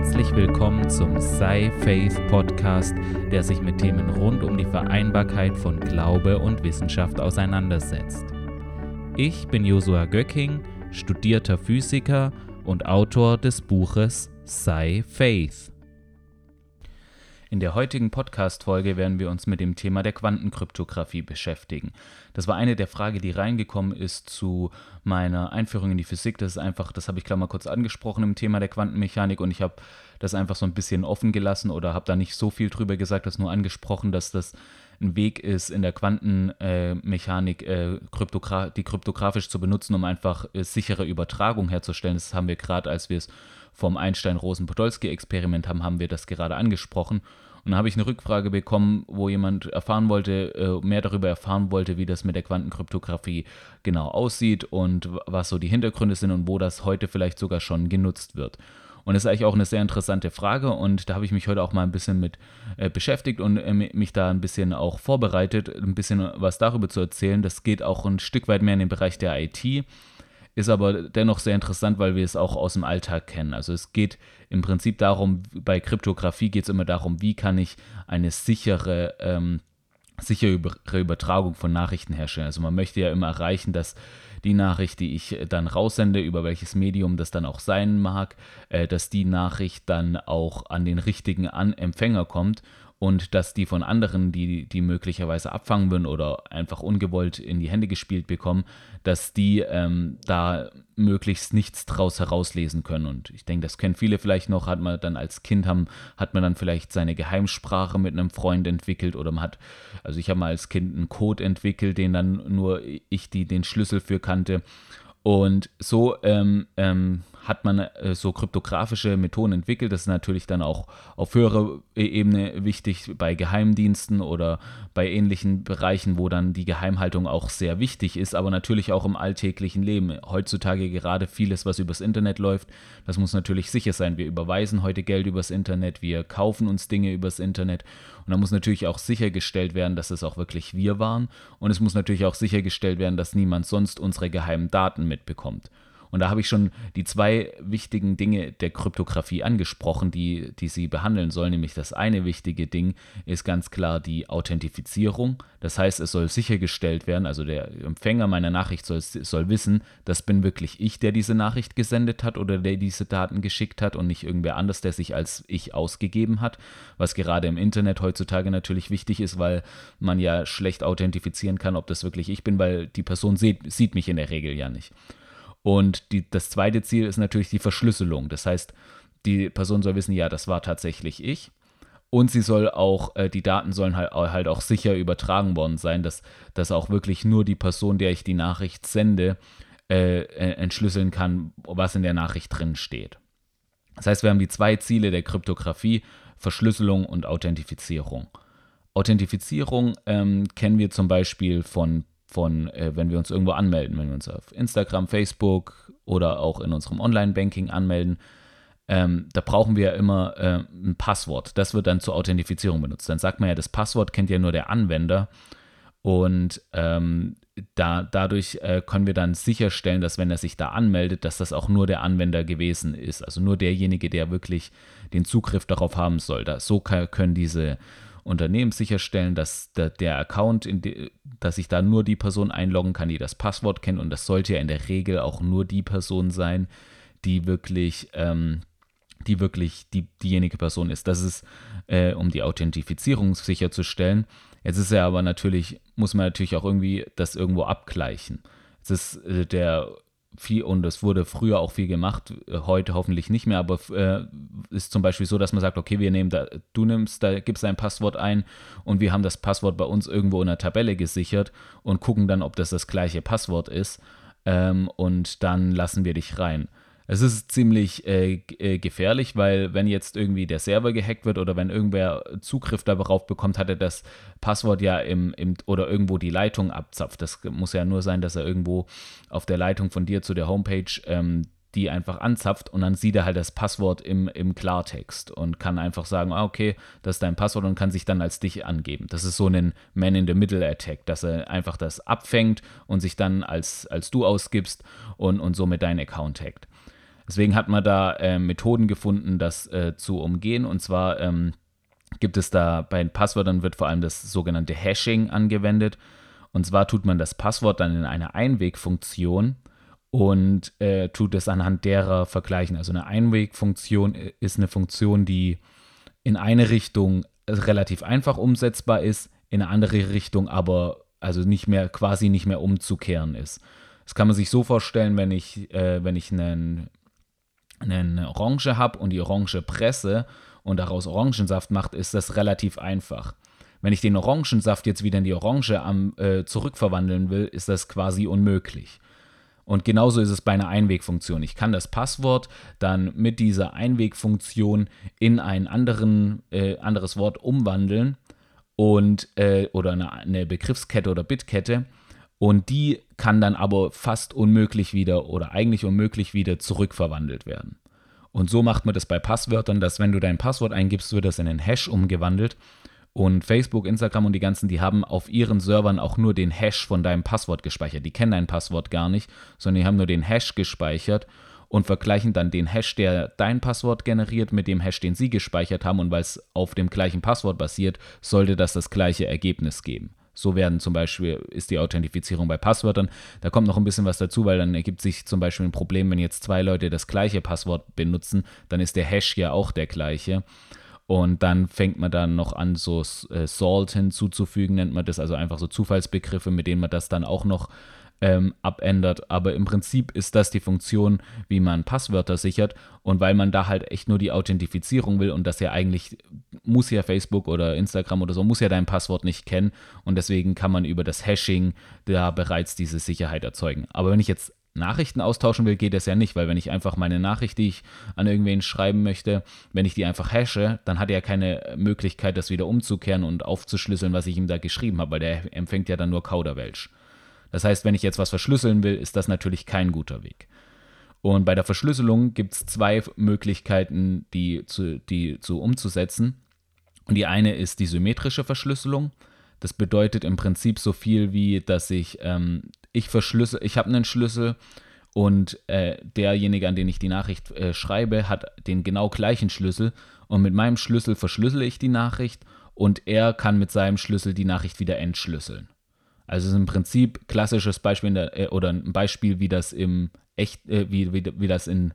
Herzlich willkommen zum Sei Faith Podcast, der sich mit Themen rund um die Vereinbarkeit von Glaube und Wissenschaft auseinandersetzt. Ich bin Josua Göcking, studierter Physiker und Autor des Buches Sei Faith. In der heutigen Podcast-Folge werden wir uns mit dem Thema der Quantenkryptographie beschäftigen. Das war eine der Fragen, die reingekommen ist zu meiner Einführung in die Physik. Das ist einfach, das habe ich gerade mal kurz angesprochen im Thema der Quantenmechanik und ich habe das einfach so ein bisschen offen gelassen oder habe da nicht so viel drüber gesagt, das nur angesprochen, dass das ein Weg ist, in der Quantenmechanik äh, kryptogra die kryptografisch zu benutzen, um einfach äh, sichere Übertragung herzustellen. Das haben wir gerade, als wir es vom Einstein-Rosen-Podolsky-Experiment haben, haben wir das gerade angesprochen. Und da habe ich eine Rückfrage bekommen, wo jemand erfahren wollte, äh, mehr darüber erfahren wollte, wie das mit der Quantenkryptographie genau aussieht und was so die Hintergründe sind und wo das heute vielleicht sogar schon genutzt wird. Und das ist eigentlich auch eine sehr interessante Frage und da habe ich mich heute auch mal ein bisschen mit äh, beschäftigt und äh, mich da ein bisschen auch vorbereitet, ein bisschen was darüber zu erzählen. Das geht auch ein Stück weit mehr in den Bereich der IT ist aber dennoch sehr interessant, weil wir es auch aus dem Alltag kennen. Also es geht im Prinzip darum, bei Kryptographie geht es immer darum, wie kann ich eine sichere, ähm, sichere Übertragung von Nachrichten herstellen. Also man möchte ja immer erreichen, dass die Nachricht, die ich dann raussende, über welches Medium das dann auch sein mag, äh, dass die Nachricht dann auch an den richtigen an Empfänger kommt und dass die von anderen, die die möglicherweise abfangen würden oder einfach ungewollt in die Hände gespielt bekommen, dass die ähm, da möglichst nichts draus herauslesen können. Und ich denke, das kennen viele vielleicht noch, hat man dann als Kind haben, hat man dann vielleicht seine Geheimsprache mit einem Freund entwickelt oder man hat, also ich habe mal als Kind einen Code entwickelt, den dann nur ich die den Schlüssel für kannte. Und so ähm, ähm, hat man äh, so kryptografische Methoden entwickelt. Das ist natürlich dann auch auf höherer e-, Ebene wichtig bei Geheimdiensten oder bei ähnlichen Bereichen, wo dann die Geheimhaltung auch sehr wichtig ist, aber natürlich auch im alltäglichen Leben. Heutzutage gerade vieles, was übers Internet läuft, das muss natürlich sicher sein. Wir überweisen heute Geld übers Internet, wir kaufen uns Dinge übers Internet und da muss natürlich auch sichergestellt werden, dass es auch wirklich wir waren und es muss natürlich auch sichergestellt werden, dass niemand sonst unsere geheimen Daten mitbekommt. Und da habe ich schon die zwei wichtigen Dinge der Kryptographie angesprochen, die, die sie behandeln soll. Nämlich das eine wichtige Ding ist ganz klar die Authentifizierung. Das heißt, es soll sichergestellt werden, also der Empfänger meiner Nachricht soll, soll wissen, das bin wirklich ich, der diese Nachricht gesendet hat oder der diese Daten geschickt hat und nicht irgendwer anders, der sich als ich ausgegeben hat. Was gerade im Internet heutzutage natürlich wichtig ist, weil man ja schlecht authentifizieren kann, ob das wirklich ich bin, weil die Person sieht, sieht mich in der Regel ja nicht. Und die, das zweite Ziel ist natürlich die Verschlüsselung. Das heißt, die Person soll wissen, ja, das war tatsächlich ich. Und sie soll auch, äh, die Daten sollen halt, halt auch sicher übertragen worden sein, dass, dass auch wirklich nur die Person, der ich die Nachricht sende, äh, entschlüsseln kann, was in der Nachricht drin steht. Das heißt, wir haben die zwei Ziele der Kryptographie, Verschlüsselung und Authentifizierung. Authentifizierung ähm, kennen wir zum Beispiel von von, äh, wenn wir uns irgendwo anmelden, wenn wir uns auf Instagram, Facebook oder auch in unserem Online-Banking anmelden, ähm, da brauchen wir ja immer äh, ein Passwort. Das wird dann zur Authentifizierung benutzt. Dann sagt man ja, das Passwort kennt ja nur der Anwender und ähm, da, dadurch äh, können wir dann sicherstellen, dass wenn er sich da anmeldet, dass das auch nur der Anwender gewesen ist. Also nur derjenige, der wirklich den Zugriff darauf haben soll. Da, so können diese Unternehmen sicherstellen, dass der, der Account, die, dass sich da nur die Person einloggen kann, die das Passwort kennt. Und das sollte ja in der Regel auch nur die Person sein, die wirklich, ähm, die wirklich die, diejenige Person ist. Das ist, äh, um die Authentifizierung sicherzustellen. Jetzt ist ja aber natürlich, muss man natürlich auch irgendwie das irgendwo abgleichen. Es ist äh, der viel, und es wurde früher auch viel gemacht, heute hoffentlich nicht mehr, aber äh, ist zum Beispiel so, dass man sagt, okay, wir nehmen da, du nimmst, da gibst dein Passwort ein und wir haben das Passwort bei uns irgendwo in der Tabelle gesichert und gucken dann, ob das das gleiche Passwort ist ähm, und dann lassen wir dich rein. Es ist ziemlich äh, äh, gefährlich, weil wenn jetzt irgendwie der Server gehackt wird oder wenn irgendwer Zugriff darauf bekommt, hat er das Passwort ja im, im oder irgendwo die Leitung abzapft. Das muss ja nur sein, dass er irgendwo auf der Leitung von dir zu der Homepage ähm, die einfach anzapft und dann sieht er halt das Passwort im, im Klartext und kann einfach sagen, ah, okay, das ist dein Passwort und kann sich dann als dich angeben. Das ist so ein Man-in-the-Middle-Attack, dass er einfach das abfängt und sich dann als, als du ausgibst und, und somit deinen Account hackt. Deswegen hat man da äh, Methoden gefunden, das äh, zu umgehen. Und zwar ähm, gibt es da bei den Passwörtern wird vor allem das sogenannte Hashing angewendet. Und zwar tut man das Passwort dann in eine Einwegfunktion und äh, tut es anhand derer vergleichen. Also eine Einwegfunktion ist eine Funktion, die in eine Richtung relativ einfach umsetzbar ist, in eine andere Richtung aber also nicht mehr quasi nicht mehr umzukehren ist. Das kann man sich so vorstellen, wenn ich, äh, wenn ich einen, eine Orange habe und die Orange presse und daraus Orangensaft macht, ist das relativ einfach. Wenn ich den Orangensaft jetzt wieder in die Orange am, äh, zurückverwandeln will, ist das quasi unmöglich. Und genauso ist es bei einer Einwegfunktion. Ich kann das Passwort dann mit dieser Einwegfunktion in ein anderen, äh, anderes Wort umwandeln und äh, oder eine, eine Begriffskette oder Bitkette und die kann dann aber fast unmöglich wieder oder eigentlich unmöglich wieder zurückverwandelt werden. Und so macht man das bei Passwörtern, dass wenn du dein Passwort eingibst, wird das in einen Hash umgewandelt und Facebook, Instagram und die ganzen, die haben auf ihren Servern auch nur den Hash von deinem Passwort gespeichert. Die kennen dein Passwort gar nicht, sondern die haben nur den Hash gespeichert und vergleichen dann den Hash, der dein Passwort generiert, mit dem Hash, den sie gespeichert haben. Und weil es auf dem gleichen Passwort basiert, sollte das das gleiche Ergebnis geben. So werden zum Beispiel, ist die Authentifizierung bei Passwörtern. Da kommt noch ein bisschen was dazu, weil dann ergibt sich zum Beispiel ein Problem, wenn jetzt zwei Leute das gleiche Passwort benutzen, dann ist der Hash ja auch der gleiche. Und dann fängt man dann noch an, so äh, Salt hinzuzufügen, nennt man das, also einfach so Zufallsbegriffe, mit denen man das dann auch noch ähm, abändert. Aber im Prinzip ist das die Funktion, wie man Passwörter sichert. Und weil man da halt echt nur die Authentifizierung will und das ja eigentlich muss ja Facebook oder Instagram oder so, muss ja dein Passwort nicht kennen. Und deswegen kann man über das Hashing da bereits diese Sicherheit erzeugen. Aber wenn ich jetzt Nachrichten austauschen will, geht das ja nicht, weil wenn ich einfach meine Nachricht, die ich an irgendwen schreiben möchte, wenn ich die einfach hashe, dann hat er keine Möglichkeit, das wieder umzukehren und aufzuschlüsseln, was ich ihm da geschrieben habe, weil der empfängt ja dann nur Kauderwelsch. Das heißt, wenn ich jetzt was verschlüsseln will, ist das natürlich kein guter Weg. Und bei der Verschlüsselung gibt es zwei Möglichkeiten, die zu, die zu umzusetzen. Und die eine ist die symmetrische Verschlüsselung. Das bedeutet im Prinzip so viel wie, dass ich ähm, ich verschlüssel, ich habe einen Schlüssel und äh, derjenige, an den ich die Nachricht äh, schreibe, hat den genau gleichen Schlüssel und mit meinem Schlüssel verschlüssele ich die Nachricht und er kann mit seinem Schlüssel die Nachricht wieder entschlüsseln. Also es ist im Prinzip klassisches Beispiel der, äh, oder ein Beispiel, wie das im echt, äh, wie, wie, wie das in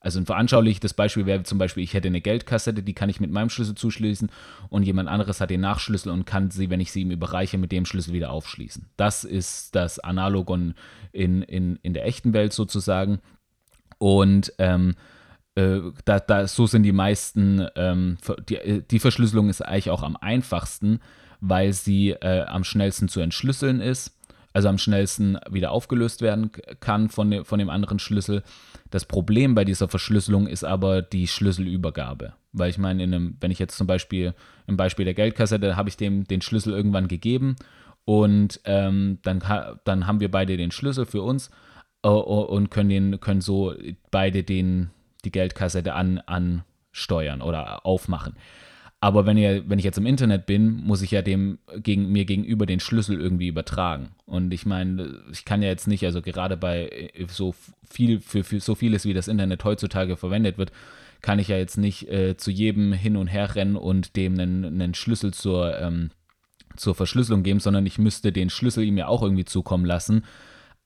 also ein veranschaulichtes Beispiel wäre zum Beispiel, ich hätte eine Geldkassette, die kann ich mit meinem Schlüssel zuschließen und jemand anderes hat den Nachschlüssel und kann sie, wenn ich sie ihm überreiche, mit dem Schlüssel wieder aufschließen. Das ist das Analogon in, in, in der echten Welt sozusagen. Und ähm, äh, da, da, so sind die meisten, ähm, die, die Verschlüsselung ist eigentlich auch am einfachsten, weil sie äh, am schnellsten zu entschlüsseln ist also am schnellsten wieder aufgelöst werden kann von, de, von dem anderen Schlüssel. Das Problem bei dieser Verschlüsselung ist aber die Schlüsselübergabe. Weil ich meine, wenn ich jetzt zum Beispiel im Beispiel der Geldkassette habe ich dem den Schlüssel irgendwann gegeben und ähm, dann, dann haben wir beide den Schlüssel für uns uh, und können, den, können so beide den, die Geldkassette an, ansteuern oder aufmachen. Aber wenn, ihr, wenn ich jetzt im Internet bin, muss ich ja dem gegen, mir gegenüber den Schlüssel irgendwie übertragen. Und ich meine, ich kann ja jetzt nicht, also gerade bei äh, so viel, für, für so vieles, wie das Internet heutzutage verwendet wird, kann ich ja jetzt nicht äh, zu jedem hin und her rennen und dem einen, einen Schlüssel zur, ähm, zur Verschlüsselung geben, sondern ich müsste den Schlüssel ihm ja auch irgendwie zukommen lassen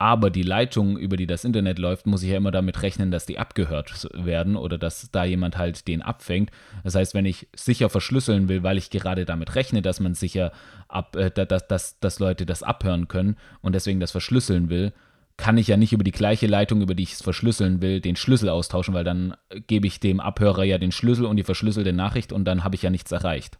aber die Leitung, über die das Internet läuft, muss ich ja immer damit rechnen, dass die abgehört werden oder dass da jemand halt den abfängt. Das heißt, wenn ich sicher verschlüsseln will, weil ich gerade damit rechne, dass man sicher ab, äh, dass, dass, dass Leute das abhören können und deswegen das verschlüsseln will, kann ich ja nicht über die gleiche Leitung, über die ich es verschlüsseln will, den Schlüssel austauschen, weil dann gebe ich dem Abhörer ja den Schlüssel und die verschlüsselte Nachricht und dann habe ich ja nichts erreicht.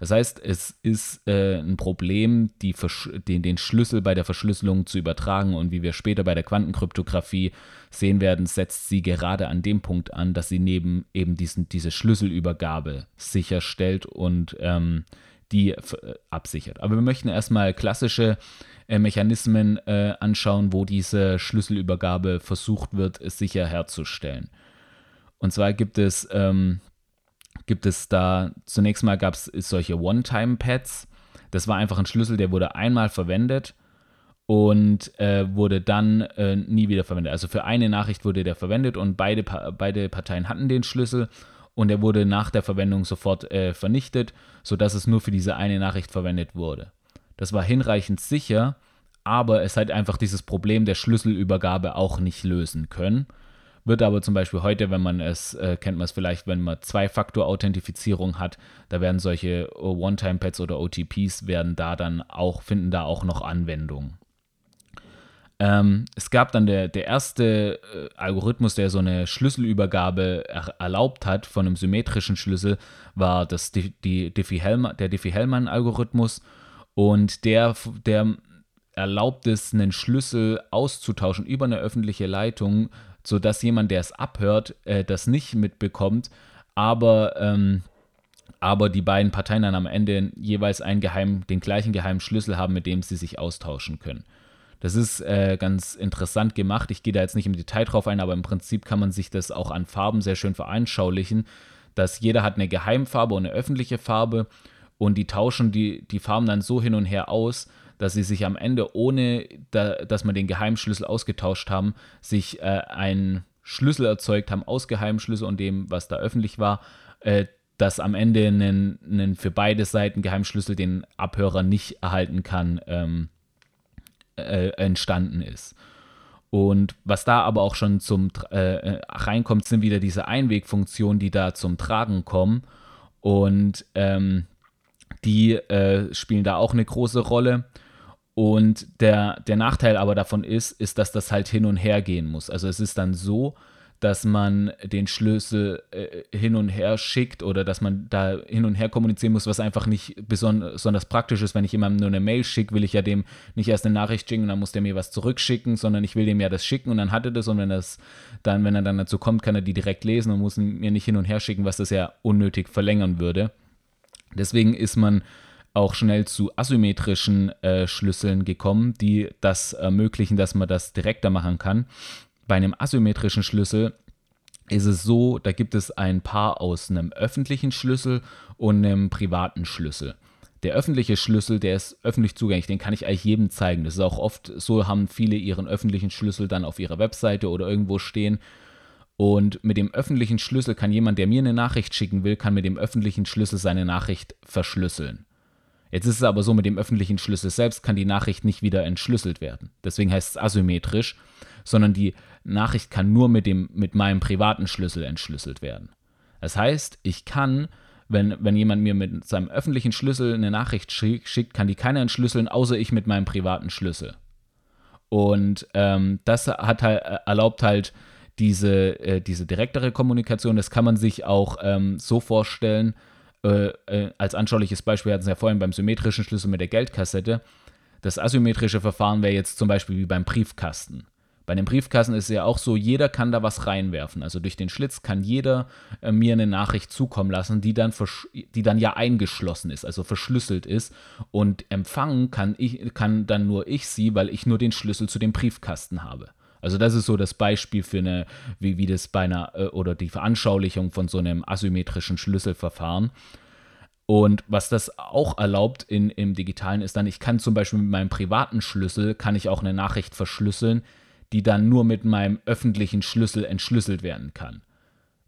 Das heißt, es ist äh, ein Problem, den, den, Schlüssel bei der Verschlüsselung zu übertragen. Und wie wir später bei der Quantenkryptographie sehen werden, setzt sie gerade an dem Punkt an, dass sie neben eben diesen, diese Schlüsselübergabe sicherstellt und ähm, die äh, absichert. Aber wir möchten erstmal klassische äh, Mechanismen äh, anschauen, wo diese Schlüsselübergabe versucht wird, sicher herzustellen. Und zwar gibt es ähm, gibt es da, zunächst mal gab es solche One-Time-Pads. Das war einfach ein Schlüssel, der wurde einmal verwendet und äh, wurde dann äh, nie wieder verwendet. Also für eine Nachricht wurde der verwendet und beide, beide Parteien hatten den Schlüssel und er wurde nach der Verwendung sofort äh, vernichtet, sodass es nur für diese eine Nachricht verwendet wurde. Das war hinreichend sicher, aber es hat einfach dieses Problem der Schlüsselübergabe auch nicht lösen können. Wird aber zum Beispiel heute, wenn man es, äh, kennt man es vielleicht, wenn man Zwei-Faktor-Authentifizierung hat, da werden solche One-Time-Pads oder OTPs werden da dann auch, finden da auch noch Anwendung. Ähm, es gab dann der, der erste äh, Algorithmus, der so eine Schlüsselübergabe er, erlaubt hat von einem symmetrischen Schlüssel, war das, die, die Diffie-Hellman, der Diffie-Hellman-Algorithmus. Und der, der erlaubt es, einen Schlüssel auszutauschen über eine öffentliche Leitung sodass jemand, der es abhört, äh, das nicht mitbekommt, aber, ähm, aber die beiden Parteien dann am Ende jeweils einen geheimen, den gleichen geheimen Schlüssel haben, mit dem sie sich austauschen können. Das ist äh, ganz interessant gemacht. Ich gehe da jetzt nicht im Detail drauf ein, aber im Prinzip kann man sich das auch an Farben sehr schön veranschaulichen, dass jeder hat eine Geheimfarbe und eine öffentliche Farbe und die tauschen die, die Farben dann so hin und her aus, dass sie sich am Ende, ohne da, dass man den Geheimschlüssel ausgetauscht haben, sich äh, einen Schlüssel erzeugt haben aus Geheimschlüssel und dem, was da öffentlich war, äh, dass am Ende einen, einen für beide Seiten Geheimschlüssel den Abhörer nicht erhalten kann, ähm, äh, entstanden ist. Und was da aber auch schon zum äh, äh, reinkommt, sind wieder diese Einwegfunktionen, die da zum Tragen kommen. Und ähm, die äh, spielen da auch eine große Rolle. Und der, der Nachteil aber davon ist, ist, dass das halt hin und her gehen muss. Also es ist dann so, dass man den Schlüssel äh, hin und her schickt oder dass man da hin und her kommunizieren muss, was einfach nicht besonders praktisch ist. Wenn ich jemandem nur eine Mail schicke, will ich ja dem nicht erst eine Nachricht schicken und dann muss der mir was zurückschicken, sondern ich will dem ja das schicken und dann hat er das und wenn das dann, wenn er dann dazu kommt, kann er die direkt lesen und muss mir nicht hin und her schicken, was das ja unnötig verlängern würde. Deswegen ist man auch schnell zu asymmetrischen äh, Schlüsseln gekommen, die das ermöglichen, dass man das direkter machen kann. Bei einem asymmetrischen Schlüssel ist es so, da gibt es ein Paar aus einem öffentlichen Schlüssel und einem privaten Schlüssel. Der öffentliche Schlüssel, der ist öffentlich zugänglich, den kann ich eigentlich jedem zeigen. Das ist auch oft so, haben viele ihren öffentlichen Schlüssel dann auf ihrer Webseite oder irgendwo stehen. Und mit dem öffentlichen Schlüssel kann jemand, der mir eine Nachricht schicken will, kann mit dem öffentlichen Schlüssel seine Nachricht verschlüsseln. Jetzt ist es aber so, mit dem öffentlichen Schlüssel selbst kann die Nachricht nicht wieder entschlüsselt werden. Deswegen heißt es asymmetrisch, sondern die Nachricht kann nur mit, dem, mit meinem privaten Schlüssel entschlüsselt werden. Das heißt, ich kann, wenn, wenn jemand mir mit seinem öffentlichen Schlüssel eine Nachricht schickt, kann die keiner entschlüsseln, außer ich mit meinem privaten Schlüssel. Und ähm, das hat halt, äh, erlaubt halt diese, äh, diese direktere Kommunikation. Das kann man sich auch ähm, so vorstellen, äh, äh, als anschauliches Beispiel hatten Sie ja vorhin beim symmetrischen Schlüssel mit der Geldkassette. Das asymmetrische Verfahren wäre jetzt zum Beispiel wie beim Briefkasten. Bei einem Briefkasten ist es ja auch so, jeder kann da was reinwerfen. Also durch den Schlitz kann jeder äh, mir eine Nachricht zukommen lassen, die dann, die dann ja eingeschlossen ist, also verschlüsselt ist. Und empfangen kann, ich, kann dann nur ich sie, weil ich nur den Schlüssel zu dem Briefkasten habe. Also das ist so das Beispiel für eine, wie, wie das bei einer, äh, oder die Veranschaulichung von so einem asymmetrischen Schlüsselverfahren. Und was das auch erlaubt in, im Digitalen ist dann, ich kann zum Beispiel mit meinem privaten Schlüssel, kann ich auch eine Nachricht verschlüsseln, die dann nur mit meinem öffentlichen Schlüssel entschlüsselt werden kann.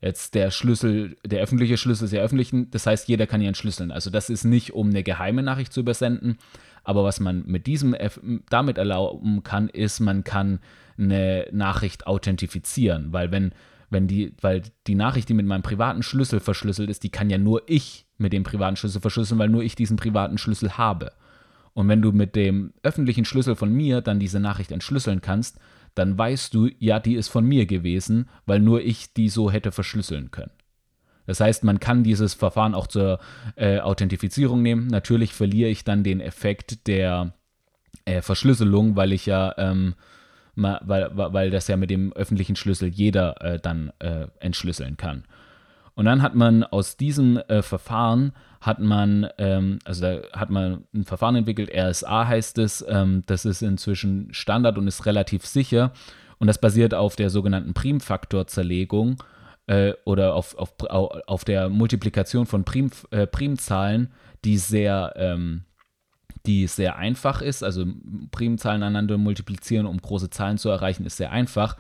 Jetzt der Schlüssel, der öffentliche Schlüssel ist der öffentlichen, das heißt, jeder kann ihn entschlüsseln. Also das ist nicht, um eine geheime Nachricht zu übersenden, aber was man mit diesem damit erlauben kann, ist, man kann eine Nachricht authentifizieren, weil wenn wenn die, weil die Nachricht, die mit meinem privaten Schlüssel verschlüsselt ist, die kann ja nur ich mit dem privaten Schlüssel verschlüsseln, weil nur ich diesen privaten Schlüssel habe. Und wenn du mit dem öffentlichen Schlüssel von mir dann diese Nachricht entschlüsseln kannst, dann weißt du, ja, die ist von mir gewesen, weil nur ich die so hätte verschlüsseln können. Das heißt, man kann dieses Verfahren auch zur äh, Authentifizierung nehmen. Natürlich verliere ich dann den Effekt der äh, Verschlüsselung, weil ich ja, ähm, mal, weil, weil das ja mit dem öffentlichen Schlüssel jeder äh, dann äh, entschlüsseln kann. Und dann hat man aus diesem äh, Verfahren hat man, ähm, also da hat man ein Verfahren entwickelt, RSA heißt es, ähm, das ist inzwischen Standard und ist relativ sicher. Und das basiert auf der sogenannten Primfaktorzerlegung äh, oder auf, auf, auf der Multiplikation von Prim, äh, Primzahlen, die sehr, ähm, die sehr einfach ist. Also Primzahlen aneinander multiplizieren, um große Zahlen zu erreichen, ist sehr einfach.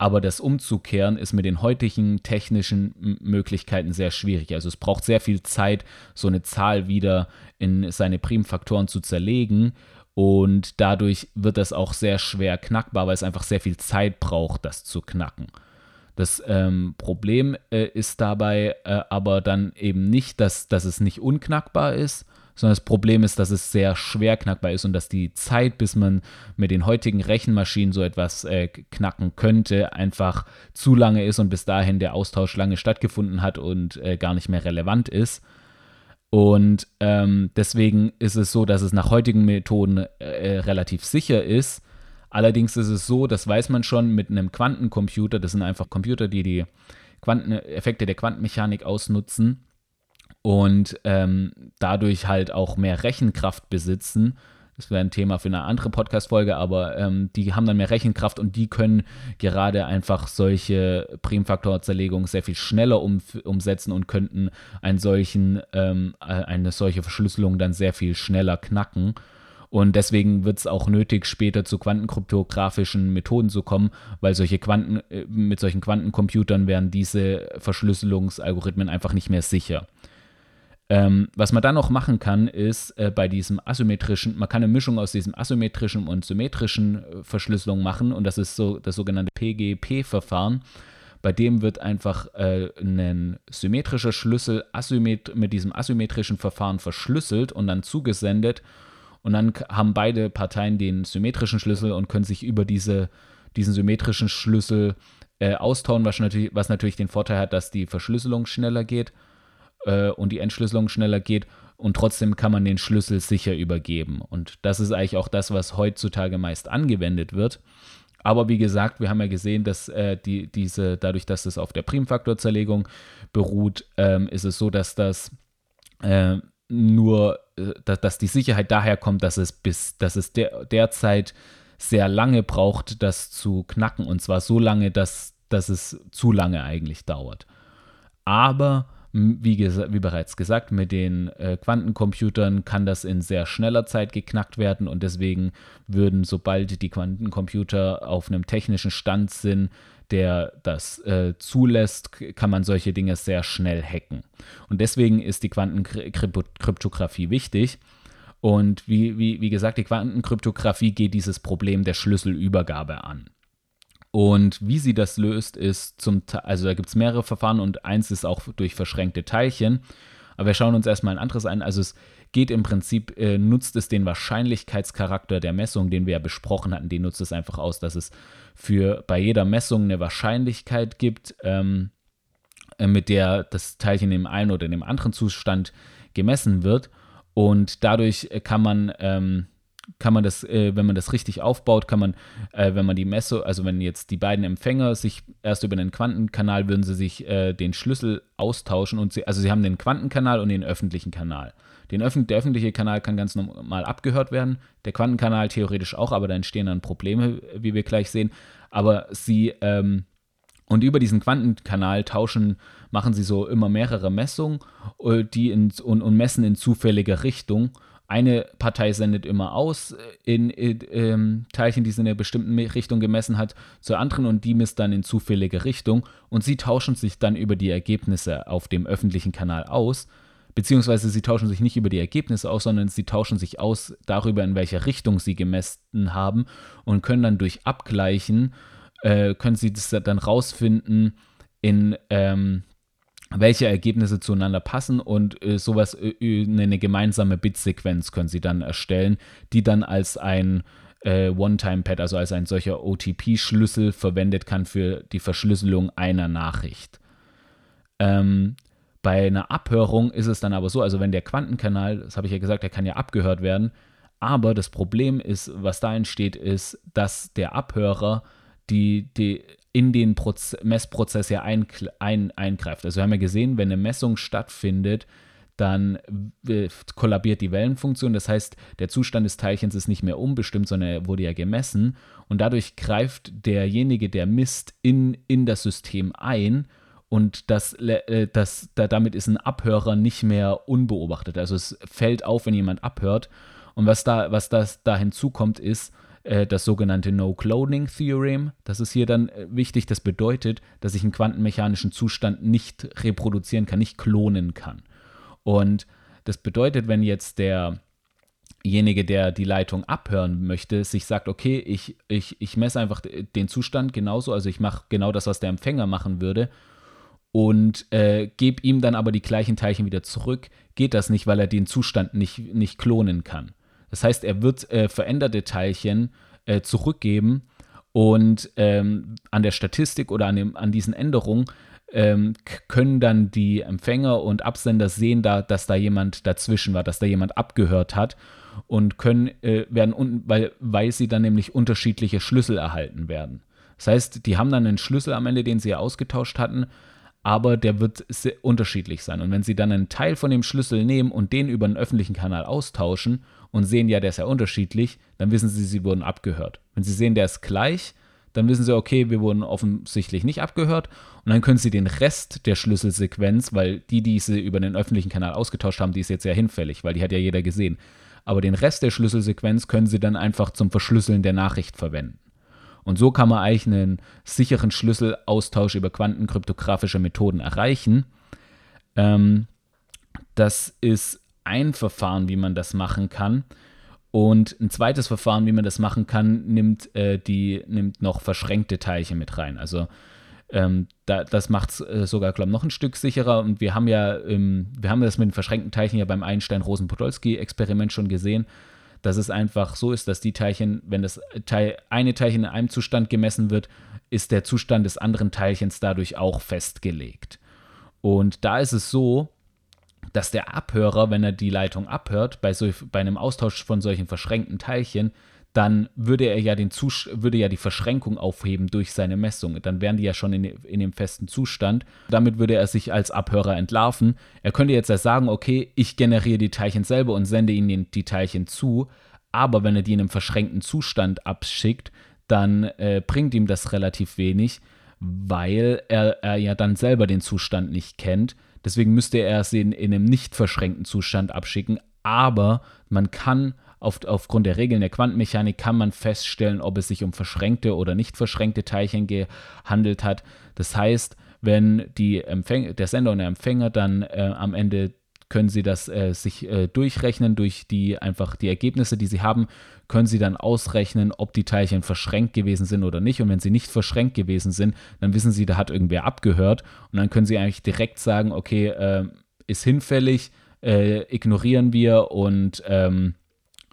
Aber das umzukehren ist mit den heutigen technischen Möglichkeiten sehr schwierig. Also es braucht sehr viel Zeit, so eine Zahl wieder in seine Primfaktoren zu zerlegen. Und dadurch wird das auch sehr schwer knackbar, weil es einfach sehr viel Zeit braucht, das zu knacken. Das ähm, Problem äh, ist dabei äh, aber dann eben nicht, dass, dass es nicht unknackbar ist, sondern das Problem ist, dass es sehr schwer knackbar ist und dass die Zeit, bis man mit den heutigen Rechenmaschinen so etwas äh, knacken könnte, einfach zu lange ist und bis dahin der Austausch lange stattgefunden hat und äh, gar nicht mehr relevant ist. Und ähm, deswegen ist es so, dass es nach heutigen Methoden äh, relativ sicher ist. Allerdings ist es so, das weiß man schon mit einem Quantencomputer, das sind einfach Computer, die die Quanteneffekte der Quantenmechanik ausnutzen und ähm, dadurch halt auch mehr Rechenkraft besitzen. Das wäre ein Thema für eine andere Podcast-Folge, aber ähm, die haben dann mehr Rechenkraft und die können gerade einfach solche Primfaktorzerlegungen sehr viel schneller um, umsetzen und könnten einen solchen, ähm, äh, eine solche Verschlüsselung dann sehr viel schneller knacken. Und deswegen wird es auch nötig, später zu quantenkryptografischen Methoden zu kommen, weil solche Quanten, äh, mit solchen Quantencomputern wären diese Verschlüsselungsalgorithmen einfach nicht mehr sicher. Ähm, was man dann noch machen kann, ist äh, bei diesem asymmetrischen, man kann eine Mischung aus diesem asymmetrischen und symmetrischen äh, Verschlüsselung machen und das ist so das sogenannte PGP-Verfahren. Bei dem wird einfach äh, ein symmetrischer Schlüssel mit diesem asymmetrischen Verfahren verschlüsselt und dann zugesendet. Und dann haben beide Parteien den symmetrischen Schlüssel und können sich über diese, diesen symmetrischen Schlüssel äh, austauschen, was natürlich, was natürlich den Vorteil hat, dass die Verschlüsselung schneller geht äh, und die Entschlüsselung schneller geht und trotzdem kann man den Schlüssel sicher übergeben. Und das ist eigentlich auch das, was heutzutage meist angewendet wird. Aber wie gesagt, wir haben ja gesehen, dass äh, die, diese, dadurch, dass es auf der Primfaktorzerlegung beruht, ähm, ist es so, dass das äh, nur, äh, dass, die Sicherheit daher kommt, dass es bis, dass es der, derzeit sehr lange braucht, das zu knacken. Und zwar so lange, dass, dass es zu lange eigentlich dauert. Aber wie, wie, bereits gesagt, mit den äh, Quantencomputern kann das in sehr schneller Zeit geknackt werden und deswegen würden, sobald die Quantencomputer auf einem technischen Stand sind, der das äh, zulässt, kann man solche Dinge sehr schnell hacken. Und deswegen ist die Quantenkryptographie wichtig. Und wie, wie, wie gesagt, die Quantenkryptographie geht dieses Problem der Schlüsselübergabe an. Und wie sie das löst, ist zum Teil, also da gibt es mehrere Verfahren und eins ist auch durch verschränkte Teilchen. Aber wir schauen uns erstmal ein anderes an. Also es geht im Prinzip, äh, nutzt es den Wahrscheinlichkeitscharakter der Messung, den wir ja besprochen hatten, den nutzt es einfach aus, dass es für bei jeder Messung eine Wahrscheinlichkeit gibt, ähm, äh, mit der das Teilchen im einen oder in dem anderen Zustand gemessen wird. Und dadurch kann man ähm, kann man das, äh, wenn man das richtig aufbaut, kann man, äh, wenn man die Messe, also wenn jetzt die beiden Empfänger sich erst über den Quantenkanal würden sie sich äh, den Schlüssel austauschen und sie, also sie haben den Quantenkanal und den öffentlichen Kanal. Den öffn der öffentliche Kanal kann ganz normal abgehört werden, der Quantenkanal theoretisch auch, aber da entstehen dann Probleme, wie wir gleich sehen. Aber sie, ähm, und über diesen Quantenkanal tauschen, machen sie so immer mehrere Messungen, äh, die in, und, und messen in zufälliger Richtung. Eine Partei sendet immer aus äh, in, in ähm, Teilchen, die sie in einer bestimmten Richtung gemessen hat, zur anderen und die misst dann in zufällige Richtung. Und sie tauschen sich dann über die Ergebnisse auf dem öffentlichen Kanal aus, beziehungsweise sie tauschen sich nicht über die Ergebnisse aus, sondern sie tauschen sich aus darüber, in welcher Richtung sie gemessen haben und können dann durch Abgleichen, äh, können sie das dann rausfinden, in ähm, welche Ergebnisse zueinander passen und äh, sowas, äh, eine gemeinsame Bitsequenz können sie dann erstellen, die dann als ein äh, One-Time-Pad, also als ein solcher OTP-Schlüssel verwendet kann für die Verschlüsselung einer Nachricht. Ähm, bei einer Abhörung ist es dann aber so, also wenn der Quantenkanal, das habe ich ja gesagt, der kann ja abgehört werden, aber das Problem ist, was da entsteht, ist, dass der Abhörer die, die in den Proz Messprozess ja ein, ein, eingreift. Also wir haben ja gesehen, wenn eine Messung stattfindet, dann kollabiert die Wellenfunktion. Das heißt, der Zustand des Teilchens ist nicht mehr unbestimmt, sondern er wurde ja gemessen. Und dadurch greift derjenige, der misst, in, in das System ein. Und das, äh, das, damit ist ein Abhörer nicht mehr unbeobachtet. Also es fällt auf, wenn jemand abhört. Und was da, was das da hinzukommt, ist äh, das sogenannte No-Cloning-Theorem. Das ist hier dann äh, wichtig. Das bedeutet, dass ich einen quantenmechanischen Zustand nicht reproduzieren kann, nicht klonen kann. Und das bedeutet, wenn jetzt derjenige, der die Leitung abhören möchte, sich sagt, okay, ich, ich, ich messe einfach den Zustand genauso, also ich mache genau das, was der Empfänger machen würde und äh, gebe ihm dann aber die gleichen Teilchen wieder zurück, geht das nicht, weil er den Zustand nicht, nicht klonen kann. Das heißt, er wird äh, veränderte Teilchen äh, zurückgeben und ähm, an der Statistik oder an, dem, an diesen Änderungen ähm, können dann die Empfänger und Absender sehen, da, dass da jemand dazwischen war, dass da jemand abgehört hat und können äh, werden, weil, weil sie dann nämlich unterschiedliche Schlüssel erhalten werden. Das heißt, die haben dann einen Schlüssel am Ende, den sie ja ausgetauscht hatten, aber der wird unterschiedlich sein. Und wenn sie dann einen Teil von dem Schlüssel nehmen und den über einen öffentlichen Kanal austauschen und sehen, ja, der ist ja unterschiedlich, dann wissen sie, sie wurden abgehört. Wenn sie sehen, der ist gleich, dann wissen sie, okay, wir wurden offensichtlich nicht abgehört und dann können sie den Rest der Schlüsselsequenz, weil die, die sie über den öffentlichen Kanal ausgetauscht haben, die ist jetzt ja hinfällig, weil die hat ja jeder gesehen. Aber den Rest der Schlüsselsequenz können sie dann einfach zum Verschlüsseln der Nachricht verwenden. Und so kann man eigentlich einen sicheren Schlüsselaustausch über quantenkryptografische Methoden erreichen. Ähm, das ist ein Verfahren, wie man das machen kann. Und ein zweites Verfahren, wie man das machen kann, nimmt, äh, die, nimmt noch verschränkte Teilchen mit rein. Also ähm, da, das macht es äh, sogar, glaube ich, noch ein Stück sicherer. Und wir haben ja, ähm, wir haben das mit den verschränkten Teilchen ja beim Einstein-Rosen-Podolsky-Experiment schon gesehen, dass es einfach so ist, dass die Teilchen, wenn das Teil, eine Teilchen in einem Zustand gemessen wird, ist der Zustand des anderen Teilchens dadurch auch festgelegt. Und da ist es so, dass der Abhörer, wenn er die Leitung abhört, bei, so, bei einem Austausch von solchen verschränkten Teilchen, dann würde er ja den Zus würde ja die Verschränkung aufheben durch seine Messung. Dann wären die ja schon in, in dem festen Zustand. Damit würde er sich als Abhörer entlarven. Er könnte jetzt ja sagen, okay, ich generiere die Teilchen selber und sende ihnen die Teilchen zu. Aber wenn er die in einem verschränkten Zustand abschickt, dann äh, bringt ihm das relativ wenig, weil er, er ja dann selber den Zustand nicht kennt. Deswegen müsste er es in, in einem nicht verschränkten Zustand abschicken. Aber man kann auf, aufgrund der Regeln der Quantenmechanik kann man feststellen, ob es sich um verschränkte oder nicht verschränkte Teilchen gehandelt hat. Das heißt, wenn die Empfänger, der Sender und der Empfänger dann äh, am Ende können sie das äh, sich äh, durchrechnen durch die einfach die Ergebnisse, die sie haben, können sie dann ausrechnen, ob die Teilchen verschränkt gewesen sind oder nicht. Und wenn sie nicht verschränkt gewesen sind, dann wissen sie, da hat irgendwer abgehört. Und dann können sie eigentlich direkt sagen, okay, äh, ist hinfällig, äh, ignorieren wir und ähm,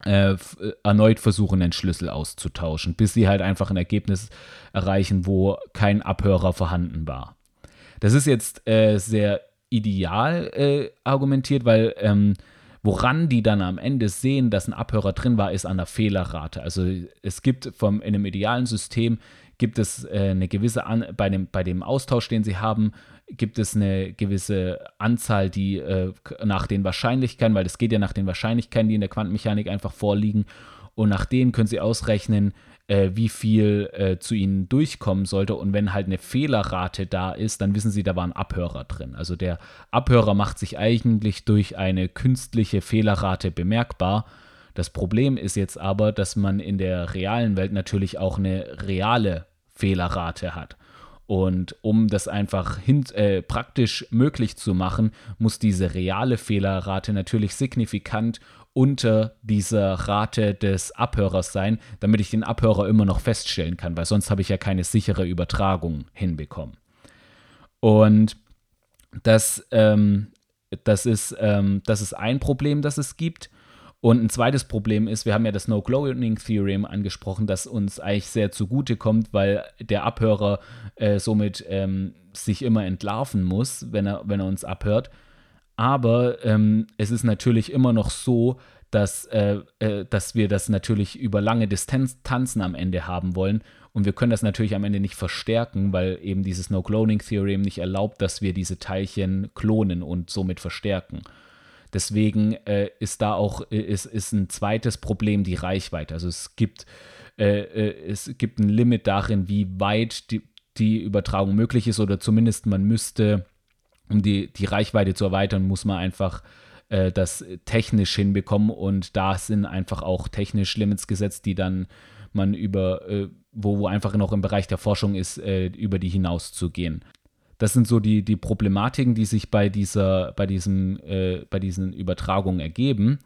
äh, erneut versuchen, den Schlüssel auszutauschen, bis sie halt einfach ein Ergebnis erreichen, wo kein Abhörer vorhanden war. Das ist jetzt äh, sehr ideal äh, argumentiert, weil ähm, woran die dann am Ende sehen, dass ein Abhörer drin war, ist an der Fehlerrate. Also es gibt vom, in einem idealen System gibt es äh, eine gewisse, an, bei, dem, bei dem Austausch, den sie haben, gibt es eine gewisse Anzahl, die äh, nach den Wahrscheinlichkeiten, weil es geht ja nach den Wahrscheinlichkeiten, die in der Quantenmechanik einfach vorliegen, und nach denen können sie ausrechnen, äh, wie viel äh, zu ihnen durchkommen sollte. Und wenn halt eine Fehlerrate da ist, dann wissen sie, da war ein Abhörer drin. Also der Abhörer macht sich eigentlich durch eine künstliche Fehlerrate bemerkbar. Das Problem ist jetzt aber, dass man in der realen Welt natürlich auch eine reale Fehlerrate hat. Und um das einfach hin, äh, praktisch möglich zu machen, muss diese reale Fehlerrate natürlich signifikant unter dieser Rate des Abhörers sein, damit ich den Abhörer immer noch feststellen kann, weil sonst habe ich ja keine sichere Übertragung hinbekommen. Und das, ähm, das, ist, ähm, das ist ein Problem, das es gibt. Und ein zweites Problem ist, wir haben ja das No-Cloning-Theorem angesprochen, das uns eigentlich sehr zugute kommt, weil der Abhörer äh, somit ähm, sich immer entlarven muss, wenn er, wenn er uns abhört. Aber ähm, es ist natürlich immer noch so, dass, äh, äh, dass wir das natürlich über lange Distanzen am Ende haben wollen. Und wir können das natürlich am Ende nicht verstärken, weil eben dieses No-Cloning-Theorem nicht erlaubt, dass wir diese Teilchen klonen und somit verstärken. Deswegen äh, ist da auch äh, ist, ist ein zweites Problem die Reichweite. Also es gibt, äh, äh, es gibt ein Limit darin, wie weit die, die Übertragung möglich ist oder zumindest man müsste um die, die Reichweite zu erweitern, muss man einfach äh, das technisch hinbekommen und da sind einfach auch technisch Limits gesetzt, die dann man über, äh, wo, wo einfach noch im Bereich der Forschung ist, äh, über die hinaus zu gehen. Das sind so die, die Problematiken, die sich bei dieser, bei diesem, äh, bei diesen Übertragungen ergeben.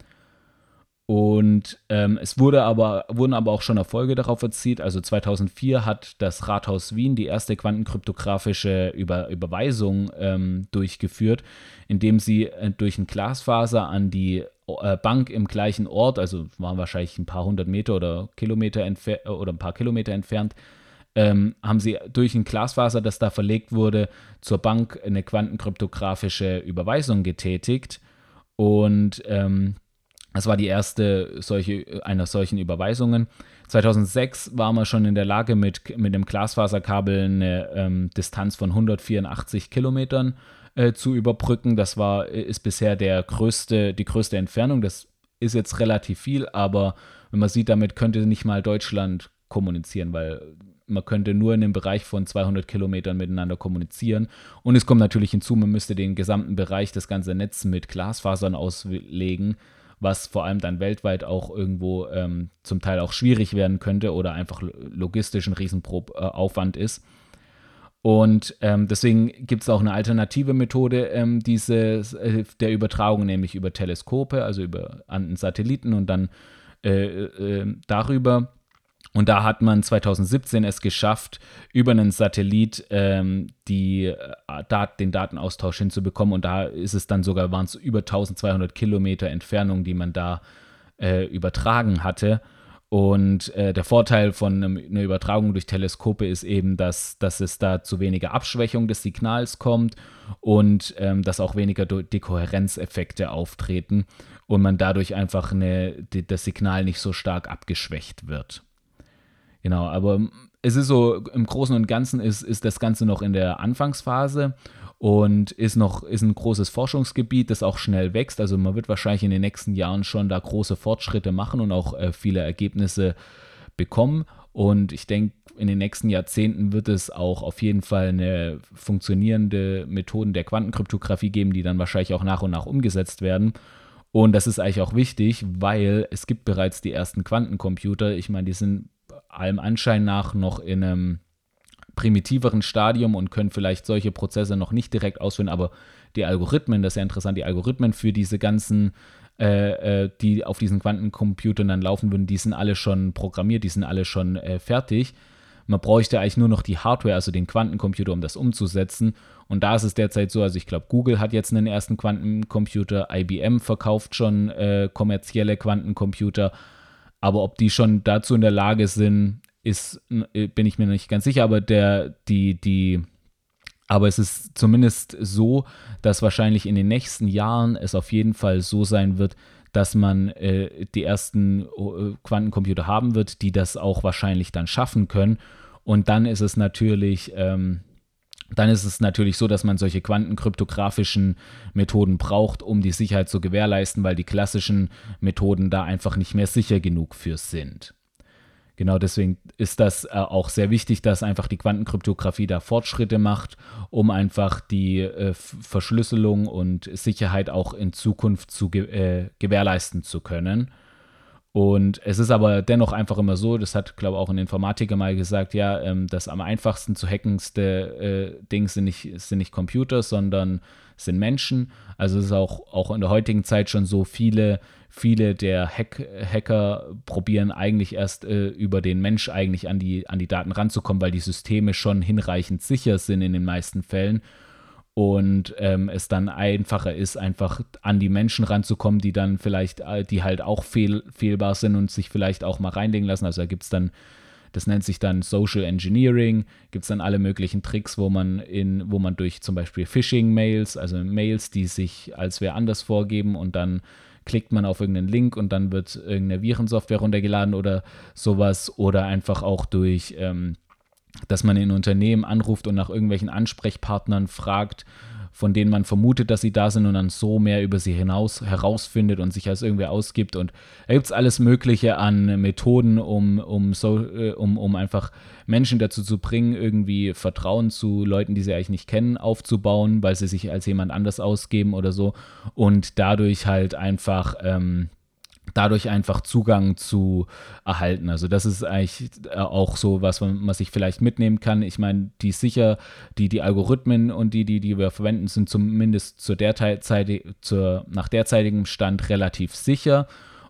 Und ähm, es wurde aber, wurden aber auch schon Erfolge darauf erzielt. Also 2004 hat das Rathaus Wien die erste quantenkryptografische Über Überweisung ähm, durchgeführt, indem sie äh, durch ein Glasfaser an die äh, Bank im gleichen Ort, also waren wahrscheinlich ein paar hundert Meter oder Kilometer oder ein paar Kilometer entfernt, ähm, haben sie durch ein Glasfaser, das da verlegt wurde, zur Bank eine quantenkryptografische Überweisung getätigt. Und ähm, das war die erste solche, einer solchen Überweisungen. 2006 war man schon in der Lage, mit, mit dem Glasfaserkabel eine ähm, Distanz von 184 Kilometern äh, zu überbrücken. Das war, ist bisher der größte, die größte Entfernung. Das ist jetzt relativ viel, aber wenn man sieht, damit könnte nicht mal Deutschland kommunizieren, weil man könnte nur in dem Bereich von 200 Kilometern miteinander kommunizieren. Und es kommt natürlich hinzu, man müsste den gesamten Bereich, das ganze Netz mit Glasfasern auslegen was vor allem dann weltweit auch irgendwo ähm, zum Teil auch schwierig werden könnte oder einfach logistisch ein Riesenaufwand äh, ist. Und ähm, deswegen gibt es auch eine alternative Methode ähm, dieses, äh, der Übertragung, nämlich über Teleskope, also über an Satelliten und dann äh, äh, darüber und da hat man 2017 es geschafft, über einen Satellit ähm, die, äh, Dat den Datenaustausch hinzubekommen. Und da ist es dann sogar, waren es über 1200 Kilometer Entfernung, die man da äh, übertragen hatte. Und äh, der Vorteil von einer Übertragung durch Teleskope ist eben, dass, dass es da zu weniger Abschwächung des Signals kommt und ähm, dass auch weniger Dekohärenzeffekte auftreten und man dadurch einfach eine, die, das Signal nicht so stark abgeschwächt wird. Genau, aber es ist so, im Großen und Ganzen ist, ist das Ganze noch in der Anfangsphase und ist noch ist ein großes Forschungsgebiet, das auch schnell wächst. Also man wird wahrscheinlich in den nächsten Jahren schon da große Fortschritte machen und auch äh, viele Ergebnisse bekommen. Und ich denke, in den nächsten Jahrzehnten wird es auch auf jeden Fall eine funktionierende Methoden der Quantenkryptographie geben, die dann wahrscheinlich auch nach und nach umgesetzt werden. Und das ist eigentlich auch wichtig, weil es gibt bereits die ersten Quantencomputer. Ich meine, die sind allem Anschein nach noch in einem primitiveren Stadium und können vielleicht solche Prozesse noch nicht direkt ausführen, aber die Algorithmen, das ist ja interessant, die Algorithmen für diese ganzen, äh, äh, die auf diesen Quantencomputern dann laufen würden, die sind alle schon programmiert, die sind alle schon äh, fertig. Man bräuchte eigentlich nur noch die Hardware, also den Quantencomputer, um das umzusetzen. Und da ist es derzeit so, also ich glaube, Google hat jetzt einen ersten Quantencomputer, IBM verkauft schon äh, kommerzielle Quantencomputer. Aber ob die schon dazu in der Lage sind, ist, äh, bin ich mir nicht ganz sicher. Aber der, die, die, aber es ist zumindest so, dass wahrscheinlich in den nächsten Jahren es auf jeden Fall so sein wird, dass man äh, die ersten äh, Quantencomputer haben wird, die das auch wahrscheinlich dann schaffen können. Und dann ist es natürlich ähm, dann ist es natürlich so, dass man solche quantenkryptografischen Methoden braucht, um die Sicherheit zu gewährleisten, weil die klassischen Methoden da einfach nicht mehr sicher genug für sind. Genau deswegen ist das äh, auch sehr wichtig, dass einfach die Quantenkryptographie da Fortschritte macht, um einfach die äh, Verschlüsselung und Sicherheit auch in Zukunft zu ge äh, gewährleisten zu können. Und es ist aber dennoch einfach immer so, das hat, glaube ich, auch ein Informatiker mal gesagt, ja, ähm, das am einfachsten zu hackendste äh, Ding sind nicht, sind nicht Computer, sondern sind Menschen. Also es ist auch, auch in der heutigen Zeit schon so, viele, viele der Hack Hacker probieren eigentlich erst äh, über den Mensch eigentlich an die, an die Daten ranzukommen, weil die Systeme schon hinreichend sicher sind in den meisten Fällen und ähm, es dann einfacher ist, einfach an die Menschen ranzukommen, die dann vielleicht, äh, die halt auch fehl, fehlbar sind und sich vielleicht auch mal reinlegen lassen. Also da gibt es dann, das nennt sich dann Social Engineering, gibt es dann alle möglichen Tricks, wo man in, wo man durch zum Beispiel Phishing-Mails, also Mails, die sich als wer anders vorgeben und dann klickt man auf irgendeinen Link und dann wird irgendeine Virensoftware runtergeladen oder sowas oder einfach auch durch ähm, dass man in Unternehmen anruft und nach irgendwelchen Ansprechpartnern fragt, von denen man vermutet, dass sie da sind und dann so mehr über sie hinaus herausfindet und sich als irgendwer ausgibt. Und da gibt es alles Mögliche an Methoden, um, um, so, äh, um, um einfach Menschen dazu zu bringen, irgendwie Vertrauen zu Leuten, die sie eigentlich nicht kennen, aufzubauen, weil sie sich als jemand anders ausgeben oder so. Und dadurch halt einfach. Ähm, dadurch einfach Zugang zu erhalten. Also das ist eigentlich äh, auch so, was man sich vielleicht mitnehmen kann. Ich meine, die sicher, die, die Algorithmen und die, die, die wir verwenden, sind zumindest zu der Zeit, zur, nach derzeitigem Stand relativ sicher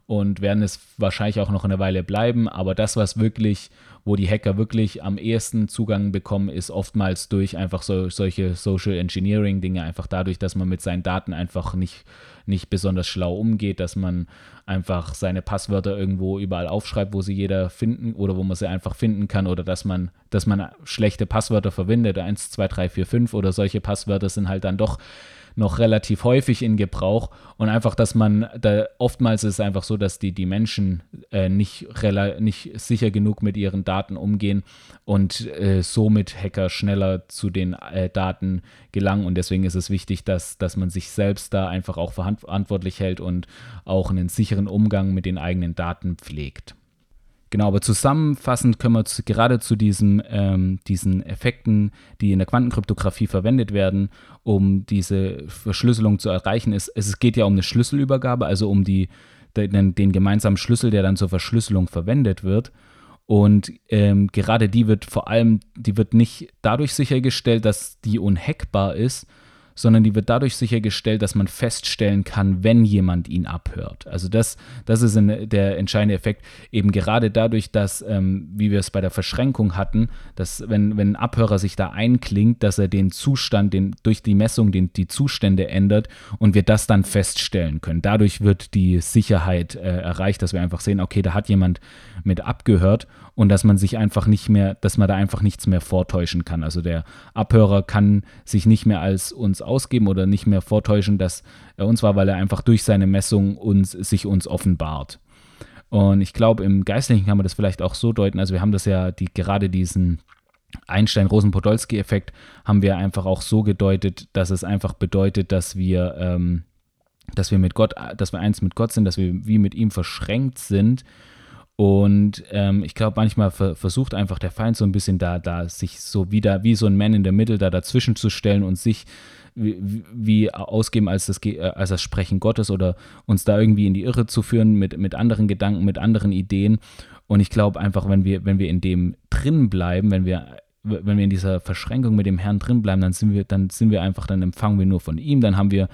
und werden es wahrscheinlich auch noch eine Weile bleiben. Aber das, was wirklich wo die Hacker wirklich am ehesten Zugang bekommen, ist oftmals durch einfach so, solche Social Engineering Dinge, einfach dadurch, dass man mit seinen Daten einfach nicht, nicht besonders schlau umgeht, dass man einfach seine Passwörter irgendwo überall aufschreibt, wo sie jeder finden oder wo man sie einfach finden kann oder dass man, dass man schlechte Passwörter verwendet, 1, 2, 3, 4, 5 oder solche Passwörter sind halt dann doch noch relativ häufig in Gebrauch und einfach, dass man, da oftmals ist es einfach so, dass die, die Menschen äh, nicht, nicht sicher genug mit ihren Daten umgehen und äh, somit Hacker schneller zu den äh, Daten gelangen und deswegen ist es wichtig, dass, dass man sich selbst da einfach auch verantwortlich hält und auch einen sicheren Umgang mit den eigenen Daten pflegt. Genau, aber zusammenfassend können wir zu, gerade zu diesen, ähm, diesen Effekten, die in der Quantenkryptographie verwendet werden, um diese Verschlüsselung zu erreichen, ist, es geht ja um eine Schlüsselübergabe, also um die, den, den gemeinsamen Schlüssel, der dann zur Verschlüsselung verwendet wird. Und ähm, gerade die wird vor allem, die wird nicht dadurch sichergestellt, dass die unhackbar ist, sondern die wird dadurch sichergestellt, dass man feststellen kann, wenn jemand ihn abhört. Also das, das ist der entscheidende Effekt, eben gerade dadurch, dass, ähm, wie wir es bei der Verschränkung hatten, dass wenn, wenn ein Abhörer sich da einklingt, dass er den Zustand, den, durch die Messung den, die Zustände ändert und wir das dann feststellen können. Dadurch wird die Sicherheit äh, erreicht, dass wir einfach sehen, okay, da hat jemand mit abgehört und dass man sich einfach nicht mehr, dass man da einfach nichts mehr vortäuschen kann. Also der Abhörer kann sich nicht mehr als uns ausgeben oder nicht mehr vortäuschen, dass er uns war, weil er einfach durch seine Messung uns, sich uns offenbart. Und ich glaube, im Geistlichen kann man das vielleicht auch so deuten. Also wir haben das ja, die, gerade diesen Einstein-Rosen-Podolsky-Effekt haben wir einfach auch so gedeutet, dass es einfach bedeutet, dass wir, ähm, dass wir mit Gott, dass wir eins mit Gott sind, dass wir wie mit ihm verschränkt sind und ähm, ich glaube, manchmal ver versucht einfach der Feind so ein bisschen da, da sich so wieder wie so ein Man in the Middle da dazwischen zu stellen und sich wie, wie ausgeben als das, äh, als das Sprechen Gottes oder uns da irgendwie in die Irre zu führen mit, mit anderen Gedanken, mit anderen Ideen. Und ich glaube einfach, wenn wir, wenn wir in dem drin bleiben, wenn wir wenn wir in dieser Verschränkung mit dem Herrn drin bleiben, dann sind wir, dann sind wir einfach, dann empfangen wir nur von ihm, dann haben wir,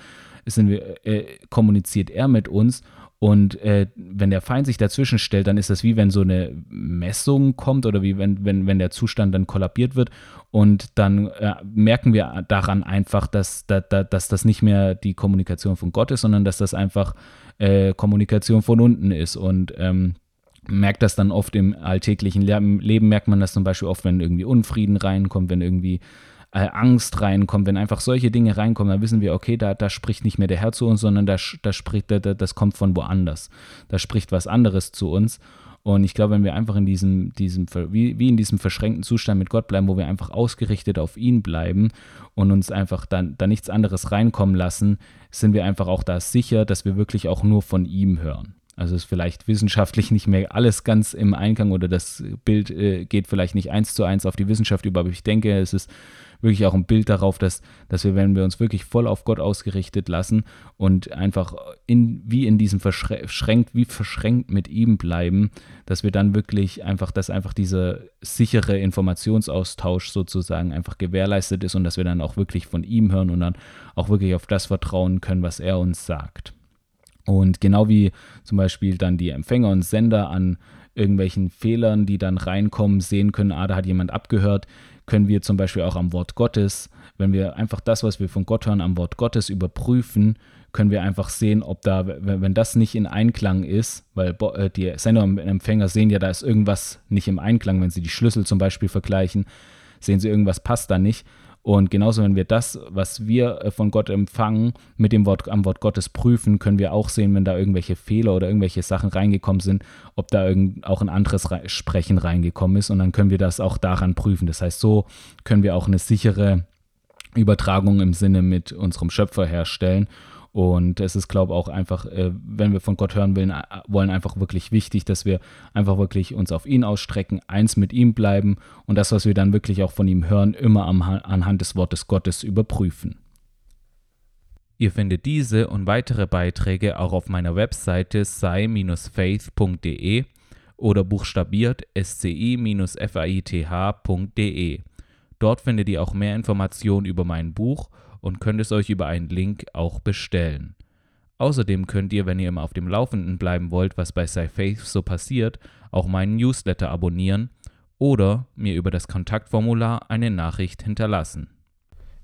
sind wir, äh, kommuniziert er mit uns und äh, wenn der Feind sich dazwischen stellt, dann ist das wie wenn so eine Messung kommt oder wie wenn, wenn, wenn der Zustand dann kollabiert wird. Und dann äh, merken wir daran einfach, dass, dass, dass das nicht mehr die Kommunikation von Gott ist, sondern dass das einfach äh, Kommunikation von unten ist. Und ähm, merkt das dann oft im alltäglichen Leben, merkt man das zum Beispiel oft, wenn irgendwie Unfrieden reinkommt, wenn irgendwie äh, Angst reinkommt, wenn einfach solche Dinge reinkommen, dann wissen wir, okay, da, da spricht nicht mehr der Herr zu uns, sondern da, da spricht, da, das kommt von woanders. Da spricht was anderes zu uns. Und ich glaube, wenn wir einfach in diesem, diesem wie, wie in diesem verschränkten Zustand mit Gott bleiben, wo wir einfach ausgerichtet auf ihn bleiben und uns einfach dann da nichts anderes reinkommen lassen, sind wir einfach auch da sicher, dass wir wirklich auch nur von ihm hören. Also ist vielleicht wissenschaftlich nicht mehr alles ganz im Einklang oder das Bild äh, geht vielleicht nicht eins zu eins auf die Wissenschaft über, aber ich denke, es ist wirklich auch ein Bild darauf, dass, dass wir, wenn wir uns wirklich voll auf Gott ausgerichtet lassen und einfach in, wie in diesem verschränkt, wie verschränkt mit ihm bleiben, dass wir dann wirklich einfach, dass einfach dieser sichere Informationsaustausch sozusagen einfach gewährleistet ist und dass wir dann auch wirklich von ihm hören und dann auch wirklich auf das vertrauen können, was er uns sagt. Und genau wie zum Beispiel dann die Empfänger und Sender an irgendwelchen Fehlern, die dann reinkommen, sehen können, ah, da hat jemand abgehört, können wir zum Beispiel auch am Wort Gottes, wenn wir einfach das, was wir von Gott hören, am Wort Gottes überprüfen, können wir einfach sehen, ob da, wenn das nicht in Einklang ist, weil äh, die Sender und Empfänger sehen ja, da ist irgendwas nicht im Einklang, wenn sie die Schlüssel zum Beispiel vergleichen, sehen sie irgendwas passt da nicht. Und genauso, wenn wir das, was wir äh, von Gott empfangen, mit dem Wort, am Wort Gottes prüfen, können wir auch sehen, wenn da irgendwelche Fehler oder irgendwelche Sachen reingekommen sind, ob da irgend, auch ein anderes Sprechen reingekommen ist. Und dann können wir das auch daran prüfen. Das heißt, so können wir auch eine sichere Übertragung im Sinne mit unserem Schöpfer herstellen. Und es ist, glaube ich, auch einfach, äh, wenn wir von Gott hören wollen, wollen, einfach wirklich wichtig, dass wir einfach wirklich uns auf ihn ausstrecken, eins mit ihm bleiben und das, was wir dann wirklich auch von ihm hören, immer anhand des Wortes Gottes überprüfen. Ihr findet diese und weitere Beiträge auch auf meiner Webseite sei-faith.de oder buchstabiert sci-faith.de. Dort findet ihr auch mehr Informationen über mein Buch und könnt es euch über einen Link auch bestellen. Außerdem könnt ihr, wenn ihr immer auf dem Laufenden bleiben wollt, was bei SciFaith so passiert, auch meinen Newsletter abonnieren oder mir über das Kontaktformular eine Nachricht hinterlassen.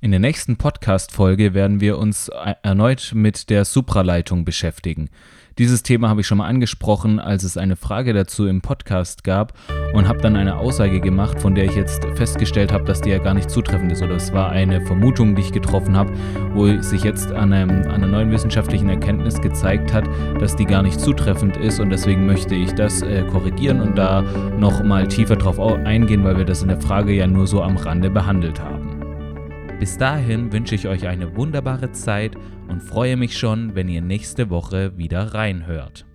In der nächsten Podcast-Folge werden wir uns erneut mit der Supraleitung beschäftigen. Dieses Thema habe ich schon mal angesprochen, als es eine Frage dazu im Podcast gab und habe dann eine Aussage gemacht, von der ich jetzt festgestellt habe, dass die ja gar nicht zutreffend ist. Oder es war eine Vermutung, die ich getroffen habe, wo sich jetzt an, einem, an einer neuen wissenschaftlichen Erkenntnis gezeigt hat, dass die gar nicht zutreffend ist. Und deswegen möchte ich das äh, korrigieren und da nochmal tiefer drauf eingehen, weil wir das in der Frage ja nur so am Rande behandelt haben. Bis dahin wünsche ich euch eine wunderbare Zeit und freue mich schon, wenn ihr nächste Woche wieder reinhört.